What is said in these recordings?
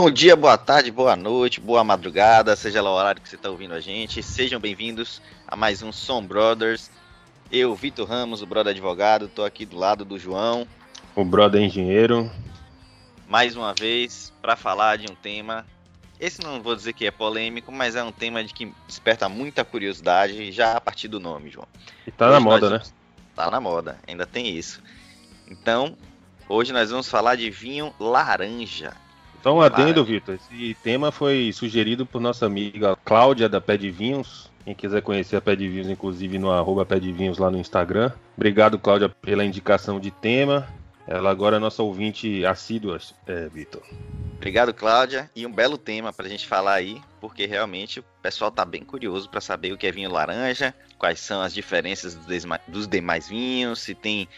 Bom dia, boa tarde, boa noite, boa madrugada, seja lá o horário que você está ouvindo a gente. Sejam bem-vindos a mais um Som Brothers. Eu, Vitor Ramos, o brother advogado, estou aqui do lado do João. O brother engenheiro. Mais uma vez, para falar de um tema. Esse não vou dizer que é polêmico, mas é um tema de que desperta muita curiosidade já a partir do nome, João. E tá hoje na moda, né? Tá na moda, ainda tem isso. Então, hoje nós vamos falar de vinho laranja. Só um adendo, Vitor. Esse tema foi sugerido por nossa amiga Cláudia da Pé de Vinhos. Quem quiser conhecer a Pé de Vinhos, inclusive no arroba Pé de Vinhos lá no Instagram. Obrigado, Cláudia, pela indicação de tema. Ela agora é nossa ouvinte assídua, é, Vitor. Obrigado, Cláudia. E um belo tema para a gente falar aí, porque realmente o pessoal está bem curioso para saber o que é vinho laranja, quais são as diferenças dos demais vinhos, se tem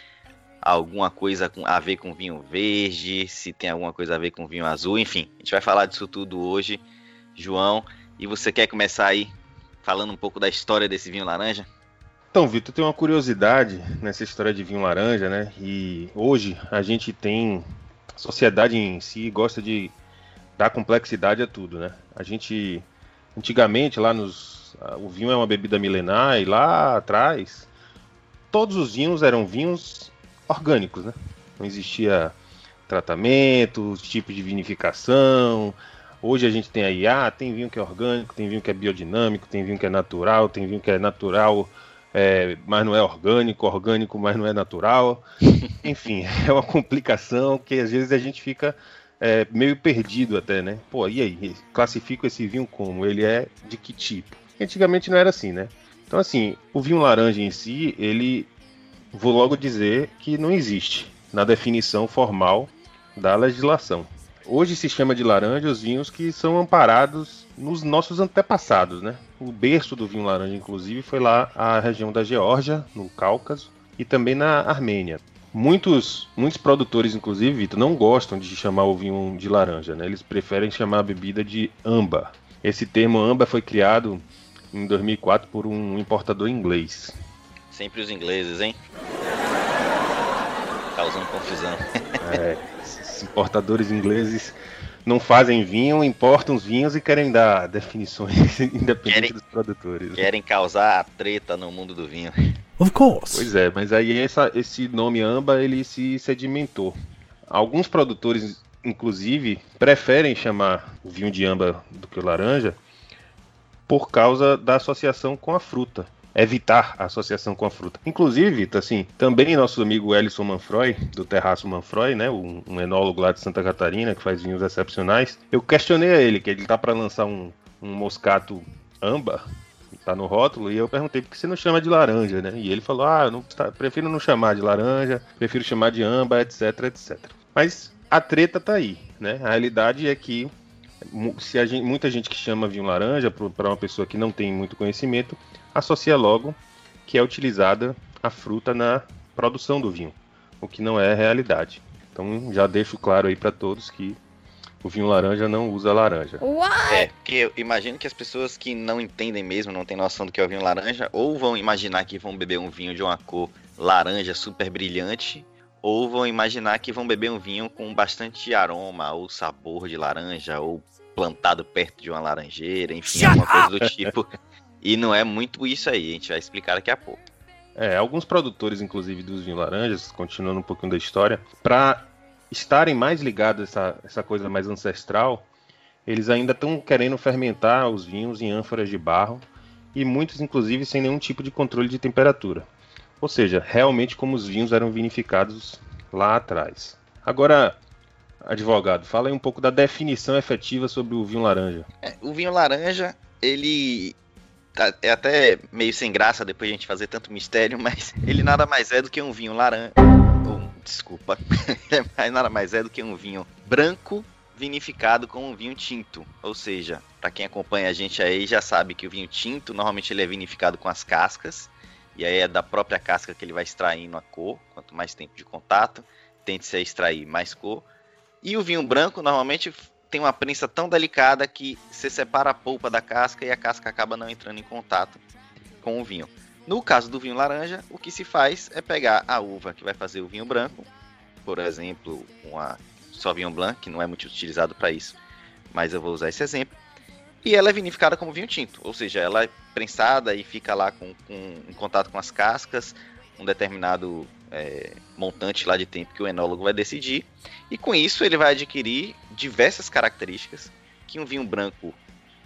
alguma coisa a ver com vinho verde, se tem alguma coisa a ver com vinho azul, enfim, a gente vai falar disso tudo hoje, João. E você quer começar aí falando um pouco da história desse vinho laranja? Então, Vitor, tem uma curiosidade nessa história de vinho laranja, né? E hoje a gente tem. A sociedade em si gosta de dar complexidade a tudo, né? A gente. Antigamente, lá nos. O vinho é uma bebida milenar e lá atrás. Todos os vinhos eram vinhos orgânicos, né? Não existia tratamento, tipo de vinificação. Hoje a gente tem aí, ah, tem vinho que é orgânico, tem vinho que é biodinâmico, tem vinho que é natural, tem vinho que é natural, é, mas não é orgânico, orgânico, mas não é natural. Enfim, é uma complicação que às vezes a gente fica é, meio perdido até, né? Pô, e aí? Classifico esse vinho como? Ele é de que tipo? Antigamente não era assim, né? Então, assim, o vinho laranja em si, ele vou logo dizer que não existe na definição formal da legislação. Hoje se chama de laranja os vinhos que são amparados nos nossos antepassados, né? O berço do vinho laranja, inclusive, foi lá a região da Geórgia, no Cáucaso, e também na Armênia. Muitos, muitos produtores, inclusive, Vitor, não gostam de chamar o vinho de laranja, né? Eles preferem chamar a bebida de amba. Esse termo amba foi criado em 2004 por um importador inglês. Sempre os ingleses, hein? Causando confusão. É, esses importadores ingleses não fazem vinho, importam os vinhos e querem dar definições independentes querem, dos produtores. Querem causar a treta no mundo do vinho. Of course. Pois é, mas aí essa, esse nome amba ele se sedimentou. Alguns produtores, inclusive, preferem chamar o vinho de amba do que o laranja por causa da associação com a fruta evitar a associação com a fruta. Inclusive, assim, também nosso amigo Ellison Manfroy, do Terraço Manfroy, né, um, um, enólogo lá de Santa Catarina, que faz vinhos excepcionais, eu questionei a ele, que ele tá para lançar um, um moscato amba, tá no rótulo, e eu perguntei por que você não chama de laranja, né? E ele falou, ah, eu não, tá, prefiro não chamar de laranja, prefiro chamar de amba, etc, etc. Mas a treta tá aí, né? A realidade é que se gente, muita gente que chama vinho laranja para uma pessoa que não tem muito conhecimento, associa logo que é utilizada a fruta na produção do vinho, o que não é a realidade. Então já deixo claro aí para todos que o vinho laranja não usa laranja. What? É, porque eu imagino que as pessoas que não entendem mesmo, não têm noção do que é o vinho laranja, ou vão imaginar que vão beber um vinho de uma cor laranja super brilhante, ou vão imaginar que vão beber um vinho com bastante aroma ou sabor de laranja, ou plantado perto de uma laranjeira, enfim, alguma coisa do tipo. E não é muito isso aí, a gente vai explicar daqui a pouco. É, alguns produtores, inclusive dos vinhos laranjas, continuando um pouquinho da história, para estarem mais ligados a essa, essa coisa mais ancestral, eles ainda estão querendo fermentar os vinhos em ânforas de barro e muitos, inclusive, sem nenhum tipo de controle de temperatura. Ou seja, realmente como os vinhos eram vinificados lá atrás. Agora, advogado, fala aí um pouco da definição efetiva sobre o vinho laranja. É, o vinho laranja, ele Tá, é até meio sem graça depois de a gente fazer tanto mistério, mas ele nada mais é do que um vinho laranja. Desculpa. é nada mais é do que um vinho branco vinificado com um vinho tinto. Ou seja, para quem acompanha a gente aí já sabe que o vinho tinto normalmente ele é vinificado com as cascas. E aí é da própria casca que ele vai extraindo a cor. Quanto mais tempo de contato, tende-se a extrair mais cor. E o vinho branco normalmente tem uma prensa tão delicada que você separa a polpa da casca e a casca acaba não entrando em contato com o vinho. No caso do vinho laranja, o que se faz é pegar a uva que vai fazer o vinho branco, por exemplo, uma Sauvignon Blanc, que não é muito utilizado para isso, mas eu vou usar esse exemplo. E ela é vinificada como vinho tinto, ou seja, ela é prensada e fica lá com, com em contato com as cascas, um determinado é, montante lá de tempo que o enólogo vai decidir. E com isso ele vai adquirir diversas características que um vinho branco,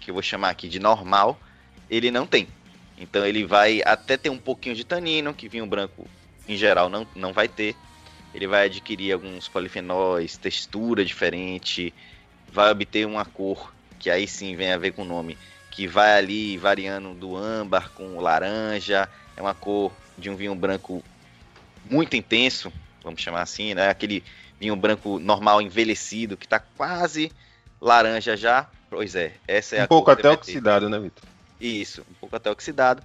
que eu vou chamar aqui de normal, ele não tem. Então ele vai até ter um pouquinho de tanino, que vinho branco em geral não, não vai ter. Ele vai adquirir alguns polifenóis, textura diferente, vai obter uma cor que aí sim vem a ver com o nome, que vai ali variando do âmbar com laranja, é uma cor de um vinho branco muito intenso, vamos chamar assim, né? Aquele vinho branco normal envelhecido que está quase laranja já. Pois é, essa é um a pouco até oxidado, né, Vitor? Isso, um pouco até oxidado.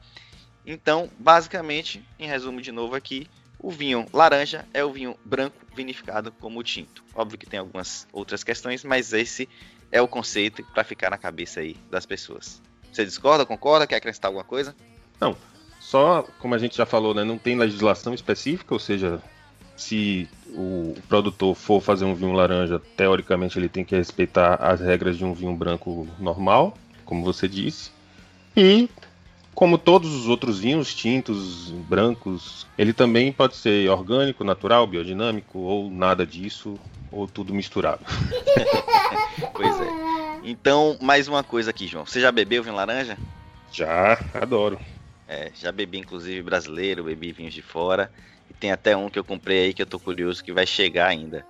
Então, basicamente, em resumo de novo aqui, o vinho laranja é o vinho branco vinificado como tinto. Óbvio que tem algumas outras questões, mas esse é o conceito para ficar na cabeça aí das pessoas. Você discorda, concorda? Quer acrescentar alguma coisa? Não. Só, como a gente já falou, né, não tem legislação específica, ou seja, se o produtor for fazer um vinho laranja, teoricamente ele tem que respeitar as regras de um vinho branco normal, como você disse. E como todos os outros vinhos tintos, brancos, ele também pode ser orgânico, natural, biodinâmico ou nada disso, ou tudo misturado. pois é. Então, mais uma coisa aqui, João. Você já bebeu vinho laranja? Já, adoro. É, já bebi inclusive brasileiro, bebi vinhos de fora. E tem até um que eu comprei aí que eu tô curioso que vai chegar ainda.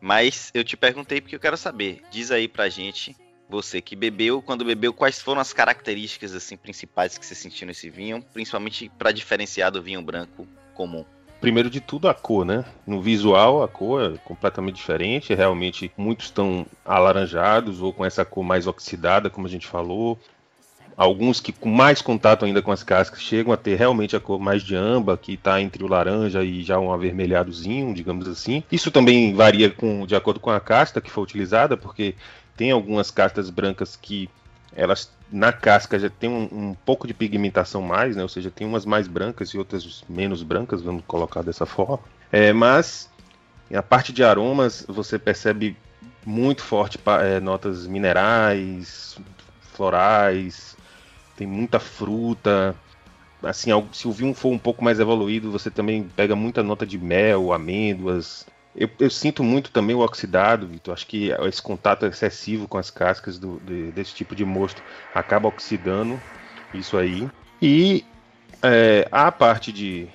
Mas eu te perguntei porque eu quero saber. Diz aí pra gente, você que bebeu, quando bebeu, quais foram as características assim principais que você sentiu nesse vinho, principalmente para diferenciar do vinho branco comum primeiro de tudo a cor, né? No visual a cor é completamente diferente. Realmente muitos estão alaranjados ou com essa cor mais oxidada, como a gente falou. Alguns que com mais contato ainda com as cascas chegam a ter realmente a cor mais de âmbar, que está entre o laranja e já um avermelhadozinho, digamos assim. Isso também varia com, de acordo com a casta que for utilizada, porque tem algumas castas brancas que elas na casca já tem um, um, pouco de pigmentação mais, né? Ou seja, tem umas mais brancas e outras menos brancas, vamos colocar dessa forma. É, mas a parte de aromas você percebe muito forte é, notas minerais, florais, tem muita fruta. Assim, se o vinho for um pouco mais evoluído, você também pega muita nota de mel, amêndoas, eu, eu, sinto muito também o oxidado, Vitor. Acho que esse contato excessivo com as cascas do, de, desse tipo de mosto acaba oxidando isso aí. E é, a parte de,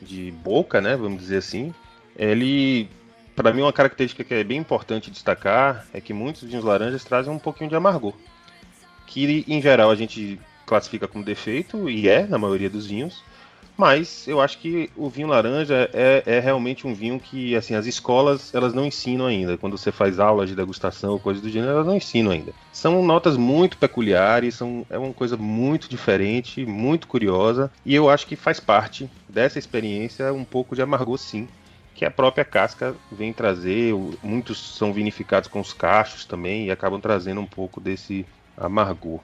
de boca, né, vamos dizer assim, ele, para mim, uma característica que é bem importante destacar é que muitos vinhos laranjas trazem um pouquinho de amargor, que em geral a gente classifica como defeito e é na maioria dos vinhos, mas eu acho que o vinho laranja é, é, realmente um vinho que, assim, as escolas elas não ensinam ainda. Quando você faz aulas de degustação ou coisas do gênero, elas não ensinam ainda. São notas muito peculiares, são, é uma coisa muito diferente, muito curiosa. E eu acho que faz parte dessa experiência um pouco de amargor, sim. Que a própria casca vem trazer. Muitos são vinificados com os cachos também e acabam trazendo um pouco desse amargor.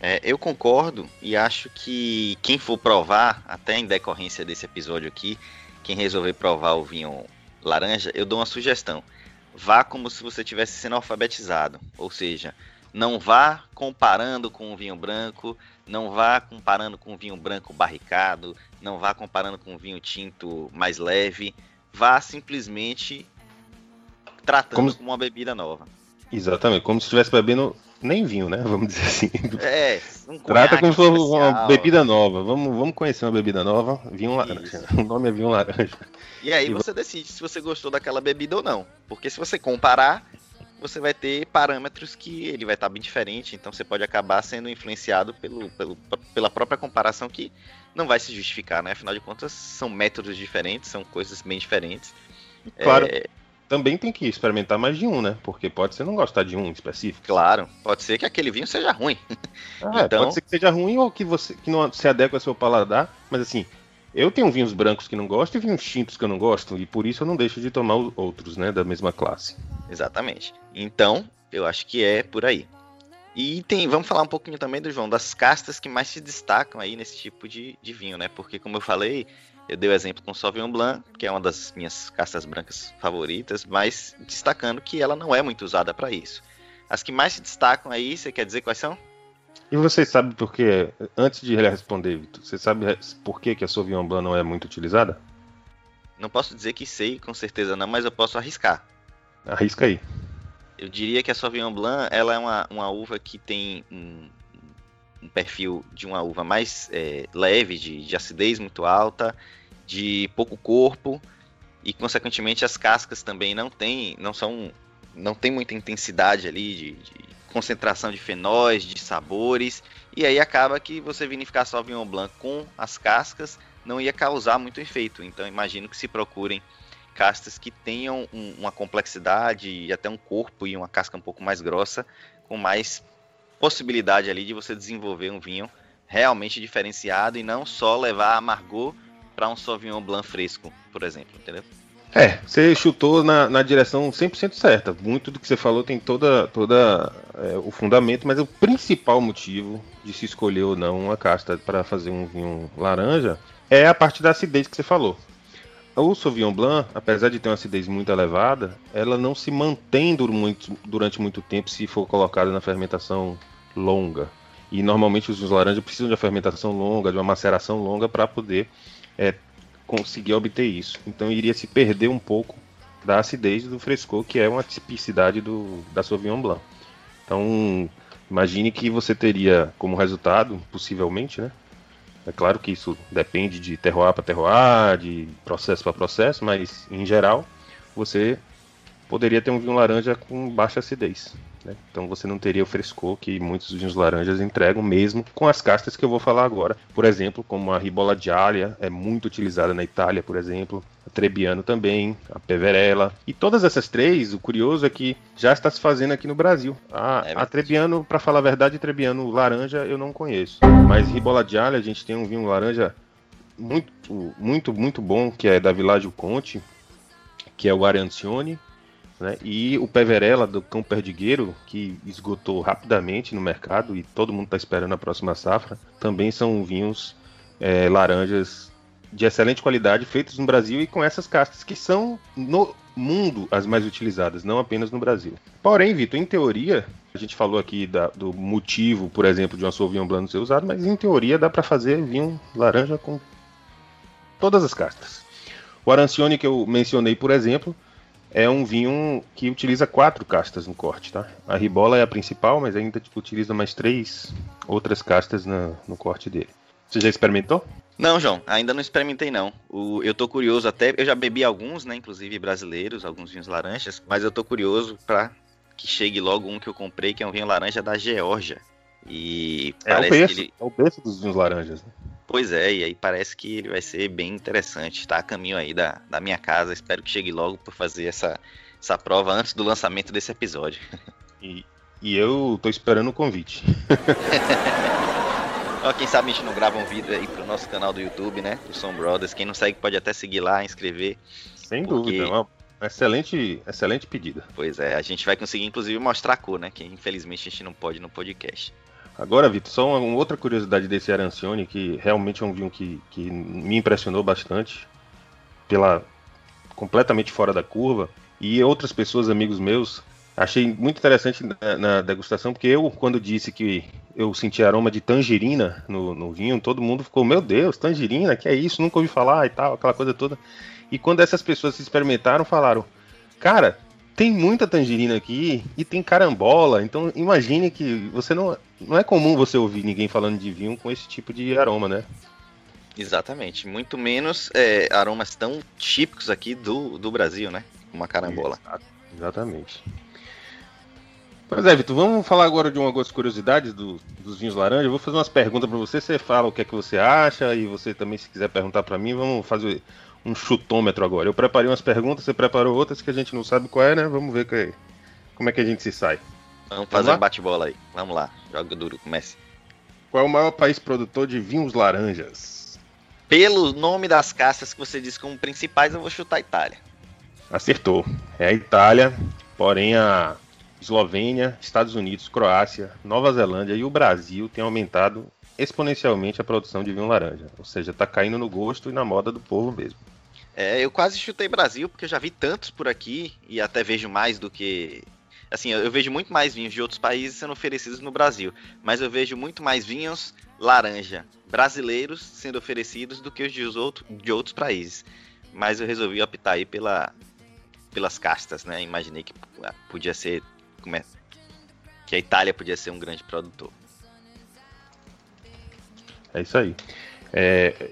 É, eu concordo e acho que quem for provar, até em decorrência desse episódio aqui, quem resolver provar o vinho laranja, eu dou uma sugestão. Vá como se você estivesse sendo alfabetizado, ou seja, não vá comparando com o vinho branco, não vá comparando com o vinho branco barricado, não vá comparando com o vinho tinto mais leve, vá simplesmente tratando como, como uma bebida nova. Exatamente, como se estivesse bebendo nem vinho, né? Vamos dizer assim. É, um Trata como se fosse uma bebida nova. Vamos, vamos conhecer uma bebida nova, vinho laranja. O nome é vinho laranja. E aí e você decide se você gostou daquela bebida ou não. Porque se você comparar, você vai ter parâmetros que ele vai estar bem diferente, então você pode acabar sendo influenciado pelo, pelo, pela própria comparação que não vai se justificar, né? Afinal de contas, são métodos diferentes, são coisas bem diferentes. Claro. É, também tem que experimentar mais de um, né? Porque pode ser não gostar de um específico. Claro, pode ser que aquele vinho seja ruim. Ah, então... Pode ser que seja ruim ou que você que não se adequa ao seu paladar, mas assim, eu tenho vinhos brancos que não gosto e vinhos tintos que eu não gosto, e por isso eu não deixo de tomar outros, né, da mesma classe. Exatamente. Então, eu acho que é por aí. E tem, vamos falar um pouquinho também do João, das castas que mais se destacam aí nesse tipo de, de vinho, né? Porque, como eu falei, eu dei o exemplo com Sauvignon Blanc, que é uma das minhas castas brancas favoritas, mas destacando que ela não é muito usada para isso. As que mais se destacam aí, você quer dizer quais são? E você sabe por que, antes de responder, Vitor, você sabe por que, que a Sauvignon Blanc não é muito utilizada? Não posso dizer que sei, com certeza não, mas eu posso arriscar. Arrisca aí. Eu diria que a Sauvignon Blanc ela é uma, uma uva que tem um, um perfil de uma uva mais é, leve, de, de acidez muito alta, de pouco corpo e consequentemente as cascas também não tem, não são, não tem muita intensidade ali de, de concentração de fenóis, de sabores e aí acaba que você vinificar Sauvignon Blanc com as cascas não ia causar muito efeito. Então imagino que se procurem castas que tenham um, uma complexidade e até um corpo e uma casca um pouco mais grossa, com mais possibilidade ali de você desenvolver um vinho realmente diferenciado e não só levar amargor para um Sauvignon Blanc fresco, por exemplo, entendeu? É, você chutou na, na direção 100% certa. Muito do que você falou tem toda, toda é, o fundamento, mas o principal motivo de se escolher ou não uma casta para fazer um vinho laranja é a parte da acidez que você falou. O Sauvignon Blanc, apesar de ter uma acidez muito elevada, ela não se mantém durante, muito tempo se for colocada na fermentação longa. E normalmente os vinhos laranja precisam de uma fermentação longa, de uma maceração longa para poder é, conseguir obter isso. Então iria se perder um pouco da acidez do frescor, que é uma tipicidade do, da Sauvignon Blanc. Então imagine que você teria como resultado, possivelmente, né, é claro que isso depende de terroir para terroir, de processo para processo, mas em geral você poderia ter um vinho laranja com baixa acidez. Né? Então você não teria o frescor que muitos vinhos laranjas entregam, mesmo com as castas que eu vou falar agora. Por exemplo, como a Ribola Gialia, é muito utilizada na Itália, por exemplo. A Trebbiano também, a Peverella. E todas essas três, o curioso é que já está se fazendo aqui no Brasil. A, é a Trebbiano, para falar a verdade, Trebbiano laranja eu não conheço. Mas Ribola Gialia, a gente tem um vinho laranja muito, muito, muito bom, que é da Villaggio Conte, que é o Arancione né? E o Peverella do Cão Perdigueiro, que esgotou rapidamente no mercado e todo mundo está esperando a próxima safra, também são vinhos é, laranjas de excelente qualidade, feitos no Brasil e com essas castas que são no mundo as mais utilizadas, não apenas no Brasil. Porém, Vitor, em teoria, a gente falou aqui da, do motivo, por exemplo, de uma Sauvignon Blanc ser usado, mas em teoria dá para fazer vinho laranja com todas as castas. O Arancione que eu mencionei, por exemplo, é um vinho que utiliza quatro castas no corte, tá? A ribola é a principal, mas ainda tipo, utiliza mais três outras castas na, no corte dele. Você já experimentou? Não, João, ainda não experimentei não. O, eu tô curioso até, eu já bebi alguns, né, inclusive brasileiros, alguns vinhos laranjas, mas eu tô curioso para que chegue logo um que eu comprei, que é um vinho laranja da Geórgia. E é parece o berço, que ele... é o berço dos vinhos laranjas, né? Pois é, e aí parece que ele vai ser bem interessante. Está a caminho aí da, da minha casa. Espero que chegue logo por fazer essa, essa prova antes do lançamento desse episódio. E, e eu tô esperando o convite. Quem sabe a gente não grava um vídeo aí pro nosso canal do YouTube, né? Do Som Brothers. Quem não segue pode até seguir lá, inscrever. Sem porque... dúvida, é uma excelente, excelente pedida. Pois é, a gente vai conseguir inclusive mostrar a cor, né? Que infelizmente a gente não pode no podcast. Agora, Vitor, só uma, outra curiosidade desse Arancione, que realmente é um vinho que, que me impressionou bastante, pela completamente fora da curva, e outras pessoas, amigos meus, achei muito interessante na, na degustação, porque eu, quando disse que eu senti aroma de tangerina no, no, vinho, todo mundo ficou, meu Deus, tangerina, que é isso, nunca ouvi falar e tal, aquela coisa toda. E quando essas pessoas experimentaram, falaram, cara, tem muita tangerina aqui e tem carambola, então imagine que você não. Não é comum você ouvir ninguém falando de vinho com esse tipo de aroma, né? Exatamente. Muito menos é, aromas tão típicos aqui do, do Brasil, né? Como a carambola. Exatamente. Pois é, Vitor, vamos falar agora de algumas curiosidades do, dos vinhos laranja. Eu vou fazer umas perguntas para você, você fala o que é que você acha e você também, se quiser perguntar para mim, vamos fazer um chutômetro agora. Eu preparei umas perguntas, você preparou outras que a gente não sabe qual é, né? Vamos ver que, como é que a gente se sai. Vamos fazer Vamos um bate-bola aí. Vamos lá, joga duro, comece. Qual é o maior país produtor de vinhos laranjas? Pelo nome das castas que você disse como principais, eu vou chutar a Itália. Acertou. É a Itália, porém a Eslovênia, Estados Unidos, Croácia, Nova Zelândia e o Brasil têm aumentado exponencialmente a produção de vinho laranja. Ou seja, está caindo no gosto e na moda do povo mesmo. É, eu quase chutei Brasil, porque eu já vi tantos por aqui, e até vejo mais do que Assim, eu, vejo muito mais vinhos de outros países sendo oferecidos no Brasil, mas eu vejo muito mais vinhos laranja brasileiros sendo oferecidos do que os de, outro, de outros países. Mas eu resolvi optar aí pela, pelas castas, né? Imaginei que podia ser. Como é, que a Itália podia ser um grande produtor. É isso aí. É,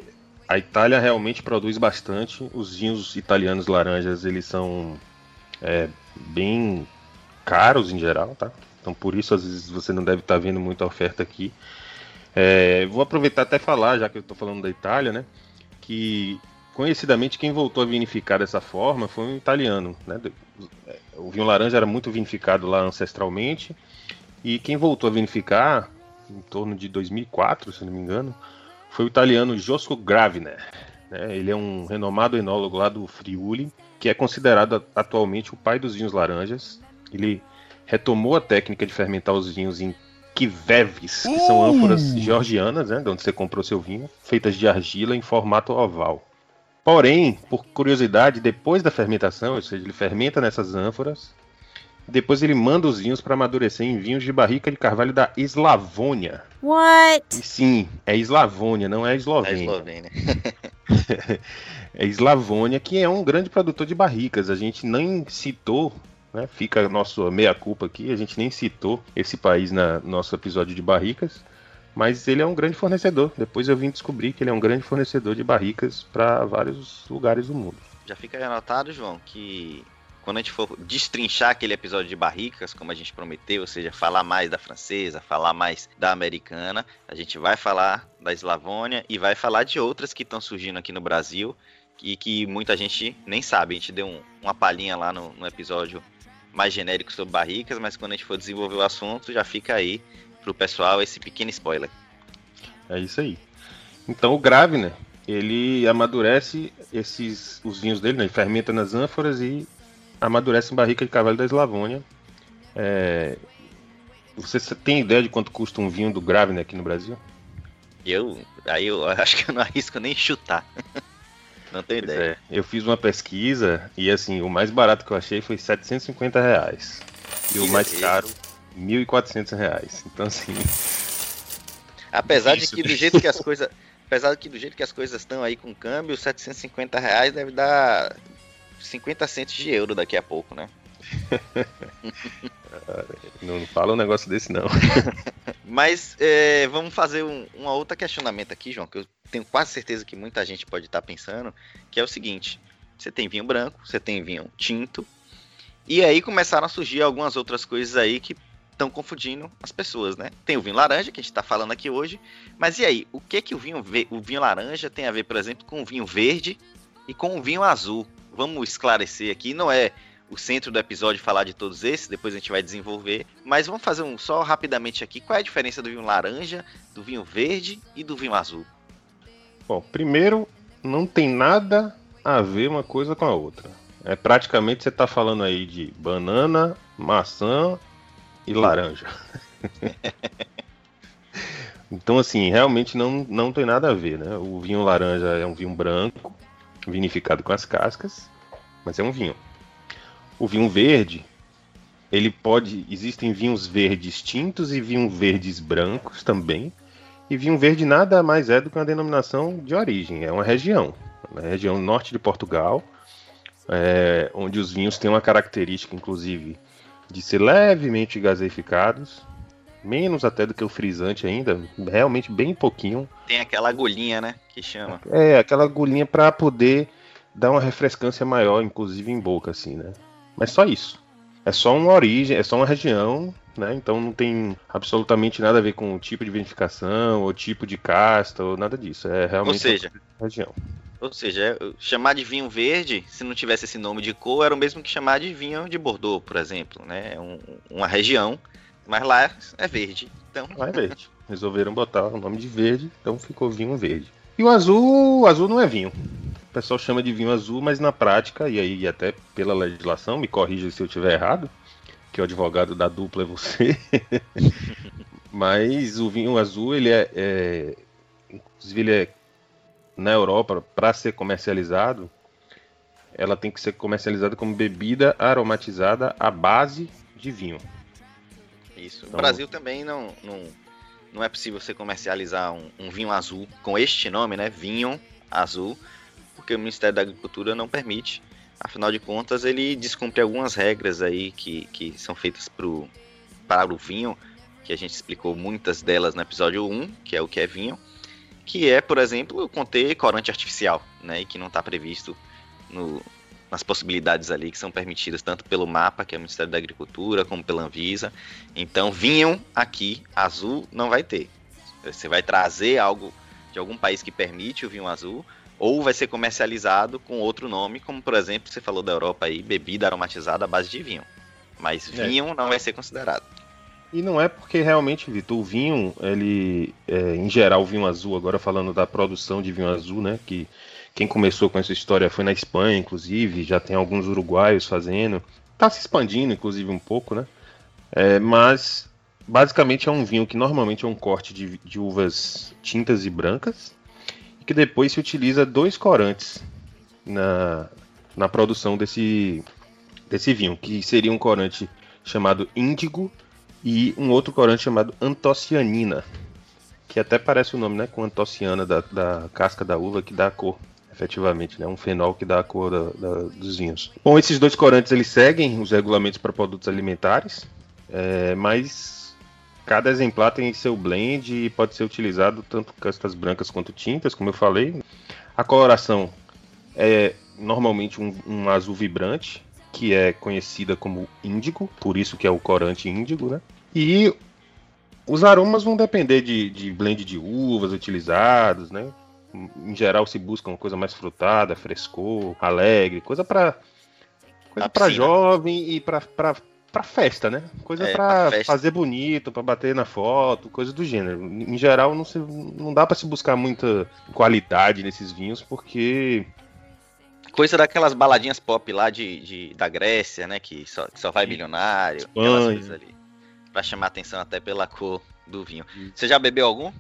a Itália realmente produz bastante. Os vinhos italianos laranjas eles são é, bem caros em geral, tá? Então por isso às vezes você não deve estar vendo muita oferta aqui. É, vou aproveitar até falar, já que eu estou falando da Itália, né? Que conhecidamente quem voltou a vinificar dessa forma foi um italiano, né? O vinho laranja era muito vinificado lá ancestralmente e quem voltou a vinificar em torno de 2004, se não me engano, foi o italiano Josco Gravner. Né? Ele é um renomado enólogo lá do Friuli, que é considerado atualmente o pai dos vinhos laranjas. Ele retomou a técnica de fermentar os vinhos em kiveves, que são uh! ânforas georgianas, né, de onde você comprou seu vinho, feitas de argila em formato oval. Porém, por curiosidade, depois da fermentação, ou seja, ele fermenta nessas ânforas, depois ele manda os vinhos para amadurecer em vinhos de barrica de carvalho da Eslavônia. What? E sim, é Eslavônia, não é Eslovênia. É Eslovênia. é Eslavônia, que é um grande produtor de barricas. A gente nem citou, né? Fica a nossa meia-culpa aqui, a gente nem citou esse país no nosso episódio de barricas. Mas ele é um grande fornecedor. Depois eu vim descobrir que ele é um grande fornecedor de barricas para vários lugares do mundo. Já fica anotado, João, que quando a gente for destrinchar aquele episódio de barricas, como a gente prometeu, ou seja, falar mais da francesa, falar mais da americana, a gente vai falar da Eslavônia e vai falar de outras que estão surgindo aqui no Brasil e que muita gente nem sabe. A gente deu um, uma palhinha lá no, no, episódio mais genérico sobre barricas, mas quando a gente for desenvolver o assunto, já fica aí pro pessoal esse pequeno spoiler. É isso aí. Então o Gravner, ele amadurece esses os vinhos dele, né? Ele fermenta nas ânforas e amadurece em barrica de cavalo da Eslavônia. É... Você tem ideia de quanto custa um vinho do Gravner aqui no Brasil? Eu, aí eu acho que eu não arrisco nem chutar. não tenho pois ideia. É, eu fiz uma pesquisa e assim, o mais barato que eu achei foi 750 reais. E o mais caro, 1.400 reais. Então assim. Apesar de que do jeito que as coisas. Apesar de que do jeito que as coisas estão aí com câmbio, 750 reais deve dar 50 centos de euro daqui a pouco, né? não fala um negócio desse, não. Mas é, vamos fazer um, um outro questionamento aqui, João, que eu tenho quase certeza que muita gente pode estar pensando, que é o seguinte: você tem vinho branco, você tem vinho tinto, e aí começaram a surgir algumas outras coisas aí que estão confundindo as pessoas, né? Tem o vinho laranja, que a gente está falando aqui hoje, mas e aí, o que que o vinho, o vinho laranja tem a ver, por exemplo, com o vinho verde e com o vinho azul? Vamos esclarecer aqui, não é o centro do episódio falar de todos esses, depois a gente vai desenvolver, mas vamos fazer um só rapidamente aqui, qual é a diferença do vinho laranja, do vinho verde e do vinho azul? Bom, primeiro, não tem nada a ver uma coisa com a outra. É praticamente você está falando aí de banana, maçã e laranja. então, assim, realmente não, não tem nada a ver, né? O vinho laranja é um vinho branco, vinificado com as cascas, mas é um vinho. O vinho verde, ele pode. Existem vinhos verdes tintos e vinhos verdes brancos também. E vinho verde nada mais é do que uma denominação de origem, é uma região. Uma região norte de Portugal, é, onde os vinhos têm uma característica, inclusive, de ser levemente gaseificados, menos até do que o frisante ainda, realmente bem pouquinho. Tem aquela agulhinha, né, que chama. É, aquela agulhinha para poder dar uma refrescância maior, inclusive em boca, assim, né? Mas só isso. É só uma origem, é só uma região, né? Então não tem absolutamente nada a ver com o tipo de vinificação, ou tipo de casta, ou nada disso. É realmente ou seja, uma região. Ou seja, é, chamar de vinho verde, se não tivesse esse nome de cor, era o mesmo que chamar de vinho de Bordeaux, por exemplo, né? É um, uma região mas lá é verde. Então... Lá é verde. Resolveram botar o nome de verde, então ficou vinho verde. E o azul, o azul não é vinho. O pessoal chama de vinho azul, mas na prática, e aí até pela legislação, me corrija se eu estiver errado, que o advogado da dupla é você. mas o vinho azul, ele é, é inclusive ele é na Europa para ser comercializado, ela tem que ser comercializada como bebida aromatizada à base de vinho. Isso. No então, Brasil também não, não, não é possível você comercializar um, um, vinho azul com este nome, né? Vinho azul, porque o Ministério da Agricultura não permite. Afinal de contas, ele descumpre algumas regras aí que, que são feitas pro, para o vinho, que a gente explicou muitas delas no episódio 1, que é o que é vinho, que é, por exemplo, conter corante artificial, né? E que não está previsto no, nas possibilidades ali que são permitidas tanto pelo mapa, que é o Ministério da Agricultura, como pela Anvisa. Então, vinham aqui, azul não vai ter. Você vai trazer algo de algum país que permite o vinho azul, ou vai ser comercializado com outro nome, como por exemplo, você falou da Europa aí, bebida aromatizada à base de vinho. Mas é. vinho é. não vai ser considerado. E não é porque realmente, Vitor, o vinho, ele, é, em geral, o vinho azul, agora falando da produção de vinho azul, né, que quem começou com essa história foi na Espanha, inclusive, já tem alguns uruguaios fazendo. Está se expandindo, inclusive, um pouco, né? É, mas basicamente é um vinho que normalmente é um corte de, de uvas tintas e brancas, que depois se utiliza dois corantes na, na produção desse, desse vinho, que seria um corante chamado índigo e um outro corante chamado antocianina, que até parece o nome, né, com antociana da, da casca da uva que dá a cor efetivamente, né? Um fenol que dá a cor da, da, dos vinhos. Bom, esses dois corantes eles seguem os regulamentos para produtos alimentares, é, mas cada exemplar tem seu blend e pode ser utilizado tanto castas brancas quanto tintas, como eu falei. A coloração é normalmente um, um azul vibrante, que é conhecida como índigo, por isso que é o corante índigo, né? E os aromas vão depender de, de blend de uvas utilizados, né? Em geral se busca uma coisa mais frutada, frescor, alegre, coisa para coisa para jovem e para para festa, né? Coisa é, para fazer bonito, para bater na foto, coisa do gênero. Em geral não se, não dá para se buscar muita qualidade nesses vinhos porque coisa daquelas baladinhas pop lá de, de da Grécia, né? Que só, que só vai milionário, aquelas coisas ali. Pra chamar atenção até pela cor do vinho. Você já bebeu algum?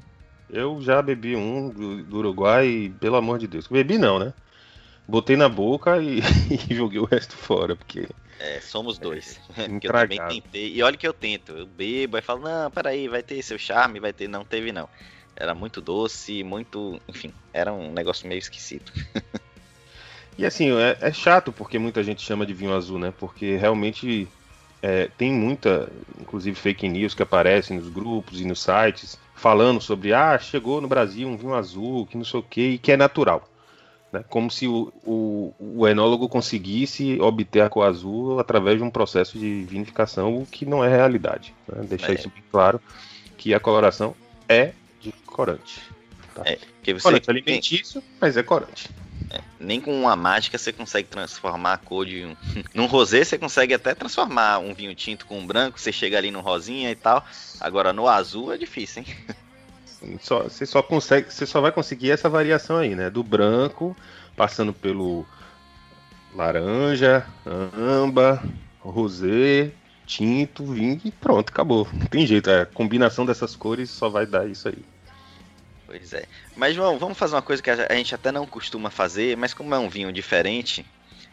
Eu já bebi um do, do Uruguai, pelo amor de Deus. Bebi não, né? Botei na boca e, e joguei o resto fora, porque. É, somos dois. É, eu também tentei. E olha que eu tento. Eu bebo e falo, não, peraí, vai ter seu charme, vai ter. Não teve, não. Era muito doce, muito. Enfim, era um negócio meio esquisito. e assim, é, é chato porque muita gente chama de vinho azul, né? Porque realmente é, tem muita, inclusive fake news que aparecem nos grupos e nos sites falando sobre, ah, chegou no Brasil um vinho azul, que não sei o que, e que é natural. Né? Como se o, o, o, enólogo conseguisse obter a cor azul através de um processo de vinificação, o que não é realidade. Né? Deixar é. isso bem claro, que a coloração é de corante. Tá? É, porque você corante alimentício, mas é corante. É, nem com uma mágica você consegue transformar a cor de um. Num rosé você consegue até transformar um vinho tinto com um branco, você chega ali no rosinha e tal. Agora no azul é difícil, hein? Só, você só consegue, você só vai conseguir essa variação aí, né? Do branco, passando pelo laranja, amba, rosé, tinto, vinho e pronto, acabou. Não tem jeito, a combinação dessas cores só vai dar isso aí. Pois é. Mas, João, vamos fazer uma coisa que a gente até não costuma fazer, mas como é um vinho diferente,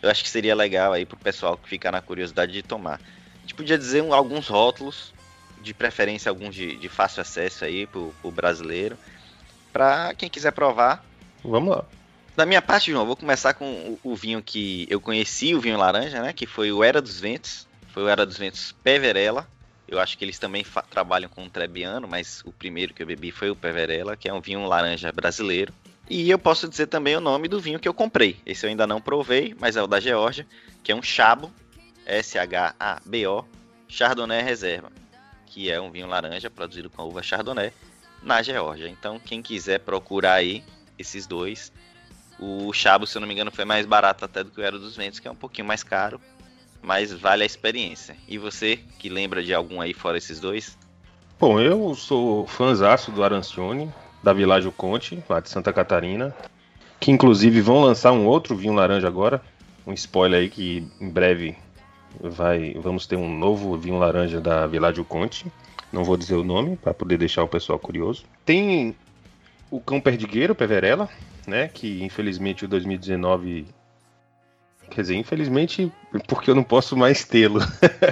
eu acho que seria legal aí pro pessoal que ficar na curiosidade de tomar. A gente podia dizer um, alguns rótulos, de preferência alguns de, de fácil acesso aí pro, pro brasileiro, para quem quiser provar. Vamos lá. Da minha parte, João, vou começar com o, o, vinho que eu conheci, o vinho laranja, né? Que foi o Era dos Ventos. Foi o Era dos Ventos Peverella. Eu acho que eles também trabalham com o Trebbiano, mas o primeiro que eu bebi foi o Peverella, que é um vinho laranja brasileiro. E eu posso dizer também o nome do vinho que eu comprei. Esse eu ainda não provei, mas é o da Geórgia, que é um Chabo, S-H-A-B-O, Chardonnay Reserva, que é um vinho laranja produzido com a uva Chardonnay na Geórgia. Então, quem quiser procurar aí esses dois, o Chabo, se eu não me engano, foi mais barato até do que o Era dos Ventos, que é um pouquinho mais caro, mas vale a experiência. E você, que lembra de algum aí fora esses dois? Bom, eu sou fãzaço do Arancione, da Világio Conte, lá de Santa Catarina, que inclusive vão lançar um outro vinho laranja agora. Um spoiler aí que em breve vai, vamos ter um novo vinho laranja da Világio Conte. Não vou dizer o nome para poder deixar o pessoal curioso. Tem o Cão Perdigueiro, Peverella, né, que infelizmente o 2019 Quer dizer, infelizmente, porque eu não posso mais tê-lo.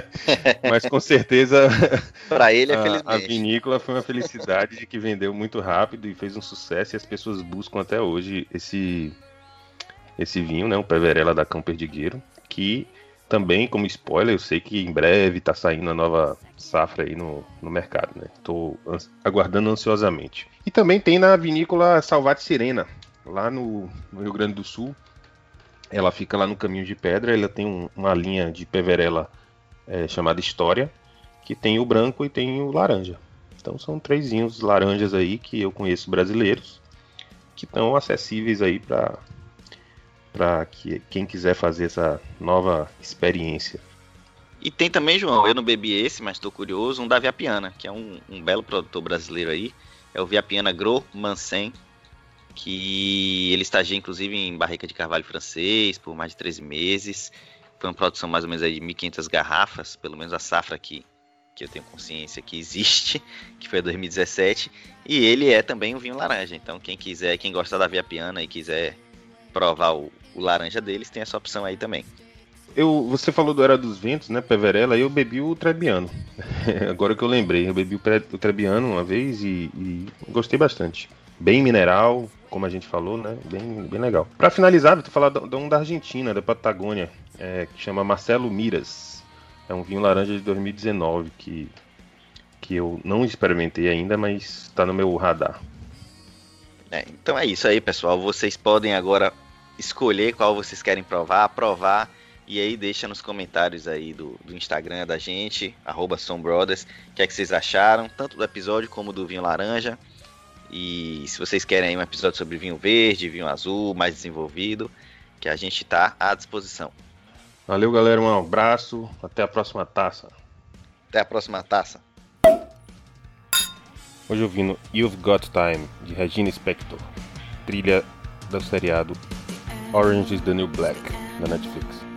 Mas com certeza. Para ele é a. A vinícola foi uma felicidade de que vendeu muito rápido e fez um sucesso e as pessoas buscam até hoje esse esse vinho, né, um Peverella da Cão Perdigueiro, que também, como spoiler, eu sei que em breve está saindo a nova safra aí no, no mercado, né? Estou aguardando ansiosamente. E também tem na vinícola Salvate Sirena, lá no, no Rio Grande do Sul, ela fica lá no Caminho de Pedra, ela tem um, uma linha de Peverella é, chamada História, que tem o branco e tem o laranja. Então são três vinhos laranjas aí que eu conheço brasileiros, que estão acessíveis aí para para que quem quiser fazer essa nova experiência. E tem também, João, eu não bebi esse, mas estou curioso, um da Viapiana, que é um, um belo produtor brasileiro aí. É o Viapiana Gros Mansen, que ele estagia inclusive em barrica de carvalho francês por mais de 13 meses. Foi uma produção mais ou menos aí de 1.500 garrafas, pelo menos a safra que, que eu tenho consciência que existe, que foi 2017. E ele é também um vinho laranja. Então quem quiser, quem gosta da Via Piana e quiser provar o, o laranja deles, tem essa opção aí também. Eu, você falou do Era dos Ventos, né, Peverella, eu bebi o Trebiano. Agora que eu lembrei, eu bebi o Trebiano uma vez e, e gostei bastante. Bem mineral, como a gente falou, né? Bem, bem legal. Para finalizar, vou falar de um da Argentina, da Patagônia, é, que chama Marcelo Miras. É um vinho laranja de 2019 que, que eu não experimentei ainda, mas está no meu radar. É, então é isso aí, pessoal. Vocês podem agora escolher qual vocês querem provar, provar. E aí deixa nos comentários aí do, do Instagram da gente, arroba Brothers, o que é que vocês acharam, tanto do episódio como do vinho laranja. E se vocês querem um episódio sobre vinho verde, vinho azul, mais desenvolvido, que a gente está à disposição. Valeu, galera. Um abraço. Até a próxima taça. Até a próxima taça. Hoje eu vi no You've Got Time, de Regina Spector. Trilha do seriado Orange is the New Black, da Netflix.